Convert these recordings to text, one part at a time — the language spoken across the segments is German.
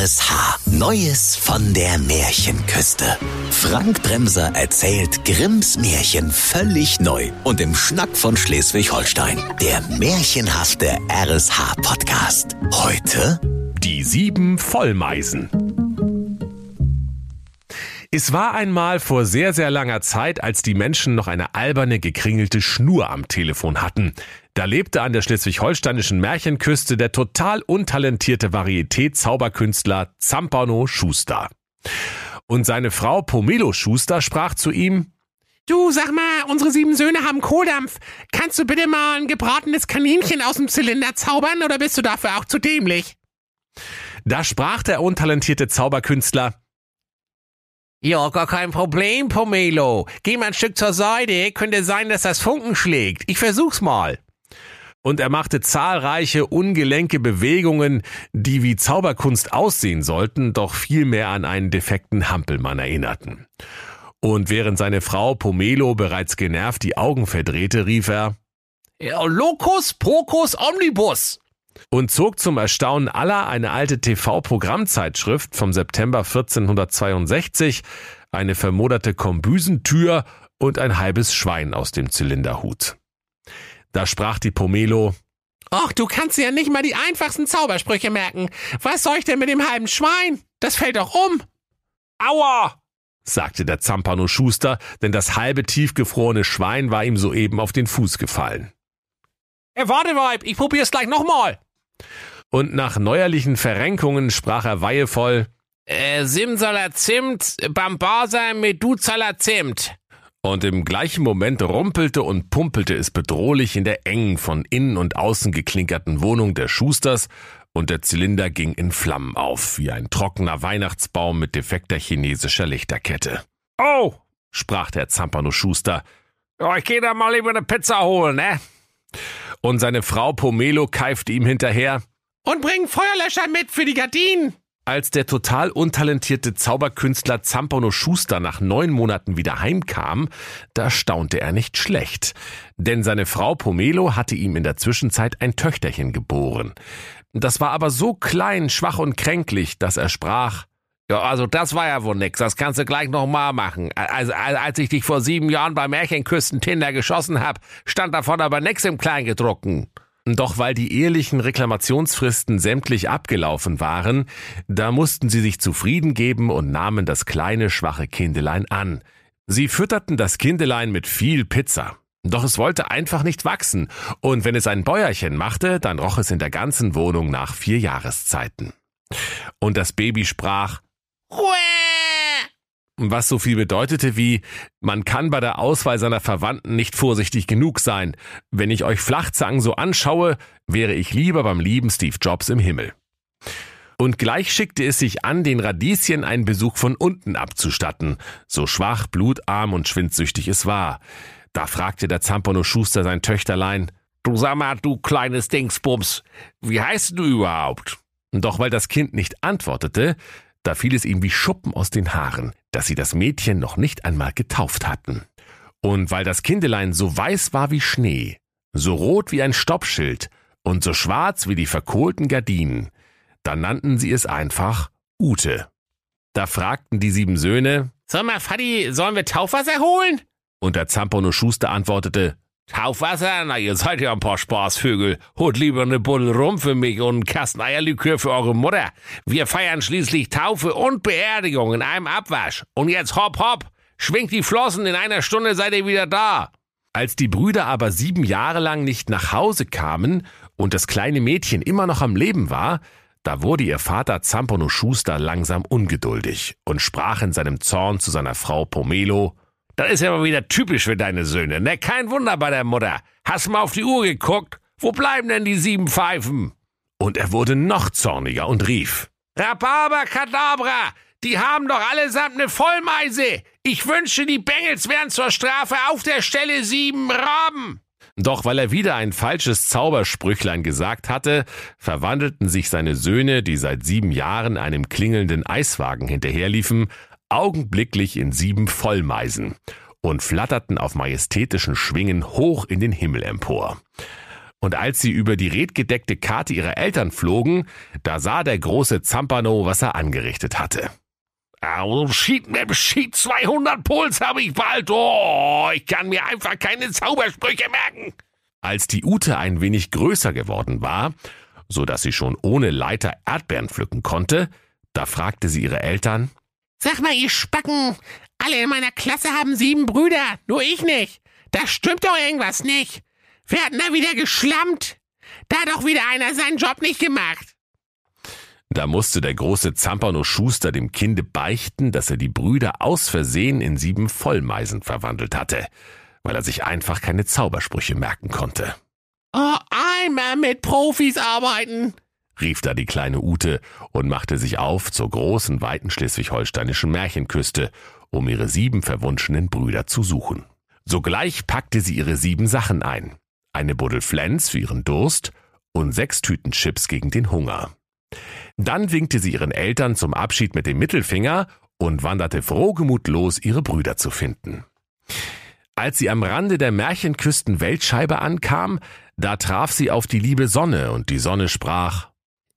RSH. Neues von der Märchenküste. Frank Bremser erzählt Grimms Märchen völlig neu und im Schnack von Schleswig-Holstein. Der märchenhafte RSH-Podcast. Heute Die sieben Vollmeisen. Es war einmal vor sehr, sehr langer Zeit, als die Menschen noch eine alberne, gekringelte Schnur am Telefon hatten. Da lebte an der schleswig-holsteinischen Märchenküste der total untalentierte Varieté-Zauberkünstler Zampano Schuster. Und seine Frau Pomelo Schuster sprach zu ihm, Du, sag mal, unsere sieben Söhne haben Kohldampf. Kannst du bitte mal ein gebratenes Kaninchen aus dem Zylinder zaubern oder bist du dafür auch zu dämlich? da sprach der untalentierte Zauberkünstler, Ja, gar kein Problem, Pomelo. Geh mal ein Stück zur Seite. Könnte sein, dass das Funken schlägt. Ich versuch's mal. Und er machte zahlreiche ungelenke Bewegungen, die wie Zauberkunst aussehen sollten, doch vielmehr an einen defekten Hampelmann erinnerten. Und während seine Frau Pomelo bereits genervt die Augen verdrehte, rief er Locus Pocus Omnibus. und zog zum Erstaunen aller eine alte TV-Programmzeitschrift vom September 1462, eine vermoderte Kombüsentür und ein halbes Schwein aus dem Zylinderhut. Da sprach die Pomelo, Ach, du kannst dir ja nicht mal die einfachsten Zaubersprüche merken. Was soll ich denn mit dem halben Schwein? Das fällt doch um. Aua! sagte der Zampano Schuster, denn das halbe tiefgefrorene Schwein war ihm soeben auf den Fuß gefallen. Äh, warte, Weib, ich probier's gleich nochmal. Und nach neuerlichen Verrenkungen sprach er weihevoll, Äh, Simsaler Zimt, Bambasa Meduzaler Zimt. Und im gleichen Moment rumpelte und pumpelte es bedrohlich in der engen, von innen und außen geklinkerten Wohnung der Schusters, und der Zylinder ging in Flammen auf, wie ein trockener Weihnachtsbaum mit defekter chinesischer Lichterkette. Oh, sprach der Zampano Schuster, Ja, ich geh da mal lieber eine Pizza holen, ne? und seine Frau Pomelo keifte ihm hinterher, Und bring Feuerlöscher mit für die Gardinen. Als der total untalentierte Zauberkünstler Zampano Schuster nach neun Monaten wieder heimkam, da staunte er nicht schlecht. Denn seine Frau Pomelo hatte ihm in der Zwischenzeit ein Töchterchen geboren. Das war aber so klein, schwach und kränklich, dass er sprach, Ja, also das war ja wohl nix. Das kannst du gleich nochmal machen. Also, als ich dich vor sieben Jahren bei Märchenküsten Tinder geschossen hab, stand davon aber nix im Kleingedruckten. Doch weil die ehelichen Reklamationsfristen sämtlich abgelaufen waren, da mussten sie sich zufrieden geben und nahmen das kleine, schwache Kindelein an. Sie fütterten das Kindelein mit viel Pizza. Doch es wollte einfach nicht wachsen, und wenn es ein Bäuerchen machte, dann roch es in der ganzen Wohnung nach vier Jahreszeiten. Und das Baby sprach, was so viel bedeutete wie, man kann bei der Auswahl seiner Verwandten nicht vorsichtig genug sein. Wenn ich euch Flachzangen so anschaue, wäre ich lieber beim lieben Steve Jobs im Himmel. Und gleich schickte es sich an, den Radieschen einen Besuch von unten abzustatten, so schwach, blutarm und schwindsüchtig es war. Da fragte der Zampano Schuster sein Töchterlein, Du sag mal, du kleines Dingsbums, wie heißt du überhaupt? Doch weil das Kind nicht antwortete, da fiel es ihm wie Schuppen aus den Haaren, dass sie das Mädchen noch nicht einmal getauft hatten. Und weil das Kindelein so weiß war wie Schnee, so rot wie ein Stoppschild und so schwarz wie die verkohlten Gardinen, da nannten sie es einfach Ute. Da fragten die sieben Söhne, Sag mal, Fadi, sollen wir Taufwasser holen? und der Zampano Schuster antwortete, Taufwasser? Na, ihr seid ja ein paar Spaßvögel. Holt lieber eine Buddel rum für mich und einen Kasten Eierlikör für eure Mutter. Wir feiern schließlich Taufe und Beerdigung in einem Abwasch. Und jetzt hopp, hopp. Schwingt die Flossen, in einer Stunde seid ihr wieder da. Als die Brüder aber sieben Jahre lang nicht nach Hause kamen und das kleine Mädchen immer noch am Leben war, da wurde ihr Vater Zampano Schuster langsam ungeduldig und sprach in seinem Zorn zu seiner Frau Pomelo, Das ist ja mal wieder typisch für deine Söhne, ne? Kein Wunder bei der Mutter. Hast mal auf die Uhr geguckt? Wo bleiben denn die sieben Pfeifen? und er wurde noch zorniger und rief, Rhabarbacadabra! Die haben doch allesamt eine Vollmeise! Ich wünsche, die Bengels wären zur Strafe auf der Stelle sieben Raben! Doch weil er wieder ein falsches Zaubersprüchlein gesagt hatte, verwandelten sich seine Söhne, die seit sieben Jahren einem klingelnden Eiswagen hinterherliefen, augenblicklich in sieben Vollmeisen und flatterten auf majestätischen Schwingen hoch in den Himmel empor. Und als sie über die redgedeckte Karte ihrer Eltern flogen, da sah der große Zampano, was er angerichtet hatte. Also Schied, Schied 200 Puls habe ich bald. Oh, ich kann mir einfach keine Zaubersprüche merken. Als die Ute ein wenig größer geworden war, so dass sie schon ohne Leiter Erdbeeren pflücken konnte, da fragte sie ihre Eltern, Sag mal, ihr Spacken, alle in meiner Klasse haben sieben Brüder, nur ich nicht. Da stimmt doch irgendwas nicht. Wer hat denn da wieder geschlammt? Da hat doch wieder einer seinen Job nicht gemacht. Da musste der große Zampano Schuster dem Kinde beichten, dass er die Brüder aus Versehen in sieben Vollmeisen verwandelt hatte, weil er sich einfach keine Zaubersprüche merken konnte. Oh, einmal mit Profis arbeiten, rief da die kleine Ute und machte sich auf zur großen, weiten schleswig-holsteinischen Märchenküste, um ihre sieben verwunschenen Brüder zu suchen. Sogleich packte sie ihre sieben Sachen ein. Eine Buddel Flens für ihren Durst und sechs Tüten Chips gegen den Hunger. Dann winkte sie ihren Eltern zum Abschied mit dem Mittelfinger und wanderte frohgemut los, ihre Brüder zu finden. Als sie am Rande der Märchenküsten Weltscheibe ankam, da traf sie auf die liebe Sonne und die Sonne sprach,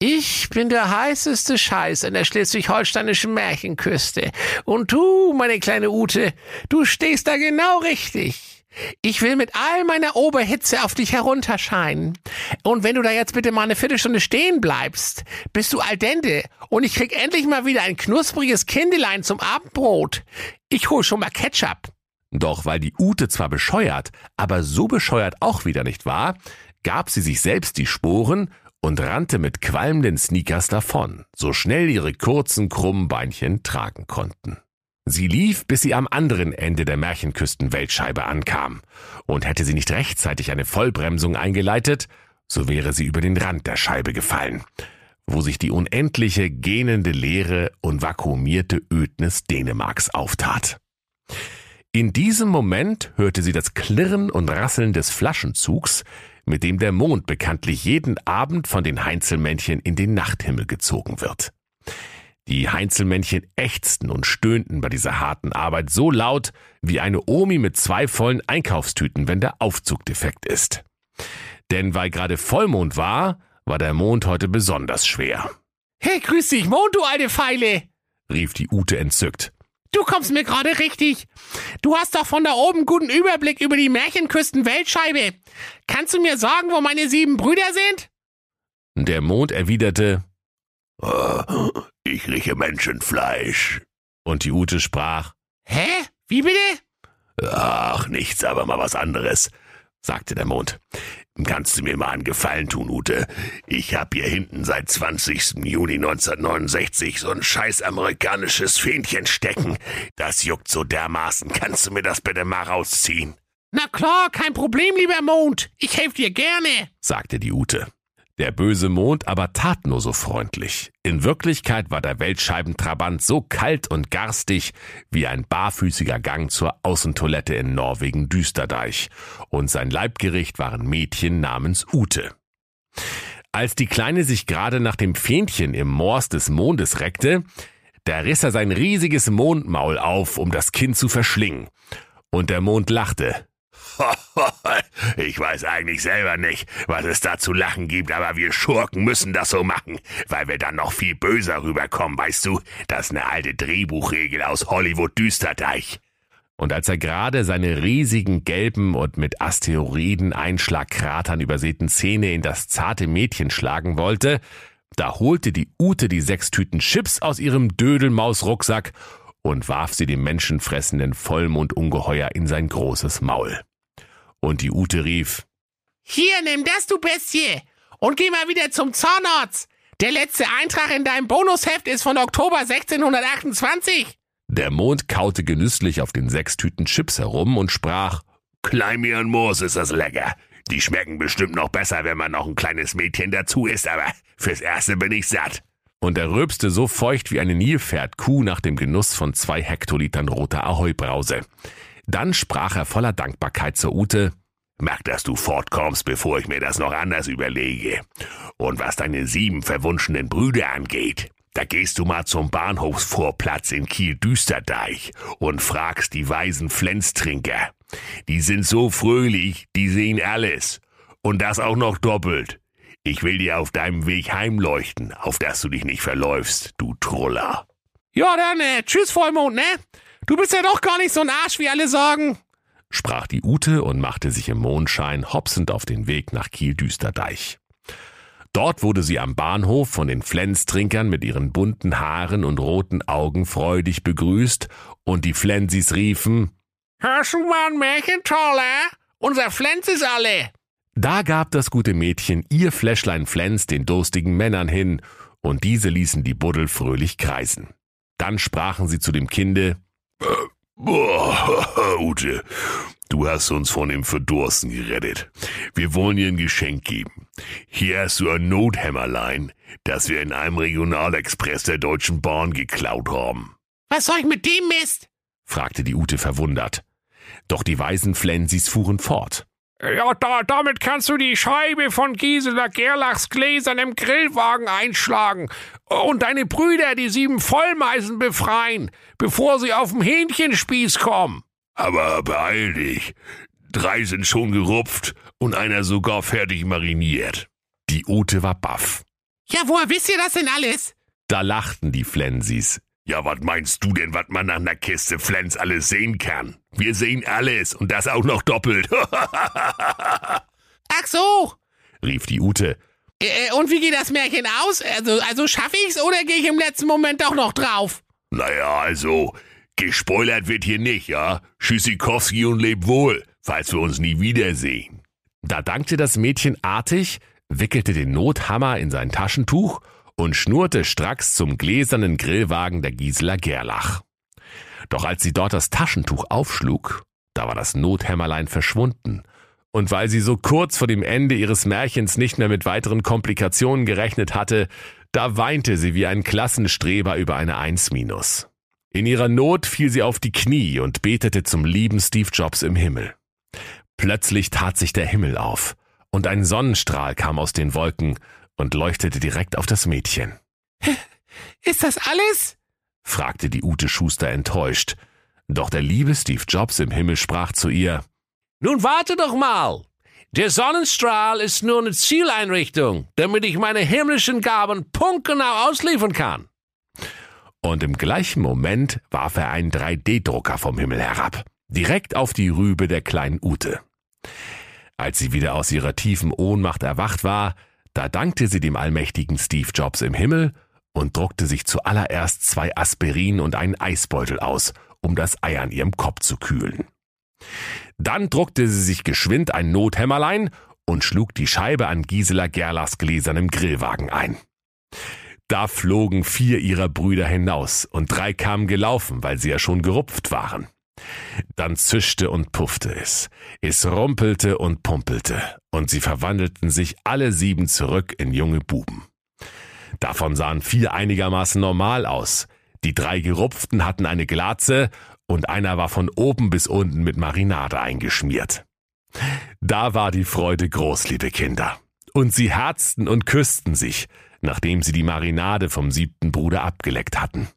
ich bin der heißeste Scheiß an der schleswig-holsteinischen Märchenküste. Und du, meine kleine Ute, du stehst da genau richtig. Ich will mit all meiner Oberhitze auf dich herunterscheinen. Und wenn du da jetzt bitte mal eine Viertelstunde stehen bleibst, bist du al dente und ich krieg endlich mal wieder ein knuspriges Kindelein zum Abendbrot. Ich hol schon mal Ketchup. Doch weil die Ute zwar bescheuert, aber so bescheuert auch wieder nicht war, gab sie sich selbst die Sporen und rannte mit qualmenden Sneakers davon, so schnell ihre kurzen, krummen Beinchen tragen konnten. Sie lief, bis sie am anderen Ende der Märchenküsten-Weltscheibe ankam, und hätte sie nicht rechtzeitig eine Vollbremsung eingeleitet, so wäre sie über den Rand der Scheibe gefallen, wo sich die unendliche, gähnende Leere und vakuumierte Ödnis Dänemarks auftat. In diesem Moment hörte sie das Klirren und Rasseln des Flaschenzugs, mit dem der Mond bekanntlich jeden Abend von den Heinzelmännchen in den Nachthimmel gezogen wird. Die Heinzelmännchen ächzten und stöhnten bei dieser harten Arbeit so laut wie eine Omi mit zwei vollen Einkaufstüten, wenn der Aufzug defekt ist. Denn weil gerade Vollmond war, war der Mond heute besonders schwer. Hey, grüß dich, Mond, du alte Feile! rief die Ute entzückt. Du kommst mir gerade richtig. Du hast doch von da oben guten Überblick über die Märchenküsten Weltscheibe. Kannst du mir sagen, wo meine sieben Brüder sind? Der Mond erwiderte, oh, ich rieche Menschenfleisch. Und die Ute sprach, Hä? Wie bitte? Ach, nichts, aber mal was anderes, sagte der Mond. Kannst du mir mal einen Gefallen tun, Ute? Ich hab hier hinten seit 20. Juni 1969 so ein scheiß amerikanisches Fähnchen stecken. Das juckt so dermaßen. Kannst du mir das bitte mal rausziehen? Na klar, kein Problem, lieber Mond. Ich helfe dir gerne, sagte die Ute. Der böse Mond aber tat nur so freundlich. In Wirklichkeit war der Weltscheibentrabant so kalt und garstig wie ein barfüßiger Gang zur Außentoilette in Norwegen Düsterdeich, und sein Leibgericht waren Mädchen namens Ute. Als die Kleine sich gerade nach dem Fähnchen im Moors des Mondes reckte, da riss er sein riesiges Mondmaul auf, um das Kind zu verschlingen. Und der Mond lachte. Ich weiß eigentlich selber nicht, was es da zu lachen gibt, aber wir Schurken müssen das so machen, weil wir dann noch viel böser rüberkommen, weißt du? Das ist eine alte Drehbuchregel aus Hollywood Düsterdeich. Und als er gerade seine riesigen gelben und mit Asteroiden-Einschlagkratern übersäten Zähne in das zarte Mädchen schlagen wollte, da holte die Ute die sechs Tüten Chips aus ihrem Dödelmaus-Rucksack und warf sie dem menschenfressenden Vollmondungeheuer in sein großes Maul. Und die Ute rief, Hier, nimm das, du Bestie, und geh mal wieder zum Zahnarzt. Der letzte Eintrag in deinem Bonusheft ist von Oktober 1628. Der Mond kaute genüsslich auf den sechs Tüten Chips herum und sprach, Kleimier und Moos ist das lecker. Die schmecken bestimmt noch besser, wenn man noch ein kleines Mädchen dazu isst, aber fürs Erste bin ich satt. Und er rülpste so feucht wie eine Nilpferdkuh nach dem Genuss von zwei Hektolitern roter Ahoi-Brause. Dann sprach er voller Dankbarkeit zur Ute, Merk, dass du fortkommst, bevor ich mir das noch anders überlege. Und was deine sieben verwunschenen Brüder angeht, da gehst du mal zum Bahnhofsvorplatz in Kiel-Düsterdeich und fragst die weisen Flenztrinker. Die sind so fröhlich, die sehen alles. Und das auch noch doppelt. Ich will dir auf deinem Weg heimleuchten, auf dass du dich nicht verläufst, du Truller. Ja, dann, äh, tschüss, Vollmond, ne? Du bist ja doch gar nicht so ein Arsch, wie alle sagen. Sprach die Ute und machte sich im Mondschein hopsend auf den Weg nach Kiel-Düsterdeich. Dort wurde sie am Bahnhof von den Flenztrinkern mit ihren bunten Haaren und roten Augen freudig begrüßt und die Flensis riefen, Hörst du mal ein Märchen, Toller? Unser Flens ist alle. Da gab das gute Mädchen ihr Fläschlein Flens den durstigen Männern hin, und diese ließen die Buddel fröhlich kreisen. Dann sprachen sie zu dem Kinde, Boah, Ute, du hast uns von dem Verdursten gerettet. Wir wollen dir ein Geschenk geben. Hier hast du ein Nothämmerlein, das wir in einem Regionalexpress der Deutschen Bahn geklaut haben. Was soll ich mit dem Mist? fragte die Ute verwundert. Doch die weisen Flensis fuhren fort. Ja, da, damit kannst du die Scheibe von Gisela Gerlachs Gläsern im Grillwagen einschlagen und deine Brüder die sieben Vollmeisen befreien, bevor sie auf den Hähnchenspieß kommen. Aber beeil dich. Drei sind schon gerupft und einer sogar fertig mariniert. Die Ute war baff. Ja, woher wisst ihr das denn alles? Da lachten die Flensis. Ja, was meinst du denn, was man nach einer Kiste Flens alles sehen kann? Wir sehen alles und das auch noch doppelt. Ach so, rief die Ute. Äh, und wie geht das Märchen aus? Also, also schaffe ich's oder gehe ich im letzten Moment doch noch drauf? naja, also, gespoilert wird hier nicht, ja? Tschüssikowski und leb wohl, falls wir uns nie wiedersehen. Da dankte das Mädchen artig, wickelte den Nothammer in sein Taschentuch und schnurrte stracks zum gläsernen Grillwagen der Gisela Gerlach. Doch als sie dort das Taschentuch aufschlug, da war das Nothämmerlein verschwunden, und weil sie so kurz vor dem Ende ihres Märchens nicht mehr mit weiteren Komplikationen gerechnet hatte, da weinte sie wie ein Klassenstreber über eine Eins minus. In ihrer Not fiel sie auf die Knie und betete zum lieben Steve Jobs im Himmel. Plötzlich tat sich der Himmel auf, und ein Sonnenstrahl kam aus den Wolken und leuchtete direkt auf das Mädchen. Ist das alles? fragte die Ute Schuster enttäuscht. Doch der liebe Steve Jobs im Himmel sprach zu ihr, Nun warte doch mal. Der Sonnenstrahl ist nur eine Zieleinrichtung, damit ich meine himmlischen Gaben punktgenau ausliefern kann. Und im gleichen Moment warf er einen 3D-Drucker vom Himmel herab, direkt auf die Rübe der kleinen Ute. Als sie wieder aus ihrer tiefen Ohnmacht erwacht war, da dankte sie dem allmächtigen Steve Jobs im Himmel und druckte sich zuallererst zwei Aspirin und einen Eisbeutel aus, um das Ei an ihrem Kopf zu kühlen. Dann druckte sie sich geschwind ein Nothämmerlein und schlug die Scheibe an Gisela Gerlachs gläsernem Grillwagen ein. Da flogen vier ihrer Brüder hinaus und drei kamen gelaufen, weil sie ja schon gerupft waren. Dann zischte und puffte es. Es rumpelte und pumpelte, und sie verwandelten sich alle sieben zurück in junge Buben. Davon sahen vier einigermaßen normal aus. Die drei Gerupften hatten eine Glatze und einer war von oben bis unten mit Marinade eingeschmiert. Da war die Freude groß, liebe Kinder. Und sie herzten und küssten sich, nachdem sie die Marinade vom siebten Bruder abgeleckt hatten.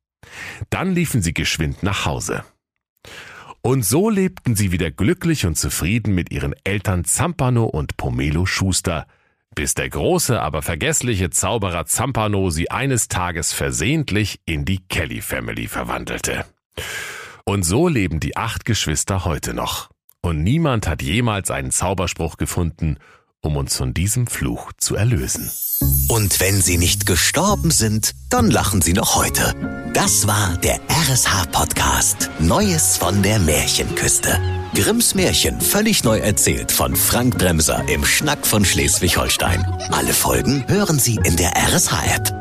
Dann liefen sie geschwind nach Hause. Und so lebten sie wieder glücklich und zufrieden mit ihren Eltern Zampano und Pomelo Schuster, bis der große, aber vergessliche Zauberer Zampano sie eines Tages versehentlich in die Kelly Family verwandelte. Und so leben die acht Geschwister heute noch. Und niemand hat jemals einen Zauberspruch gefunden, um uns von diesem Fluch zu erlösen. Und wenn sie nicht gestorben sind, dann lachen sie noch heute. Das war der RSH-Podcast Neues von der Märchenküste. Grimms Märchen völlig neu erzählt von Frank Bremser im Schnack von Schleswig-Holstein. Alle Folgen hören Sie in der RSH-App.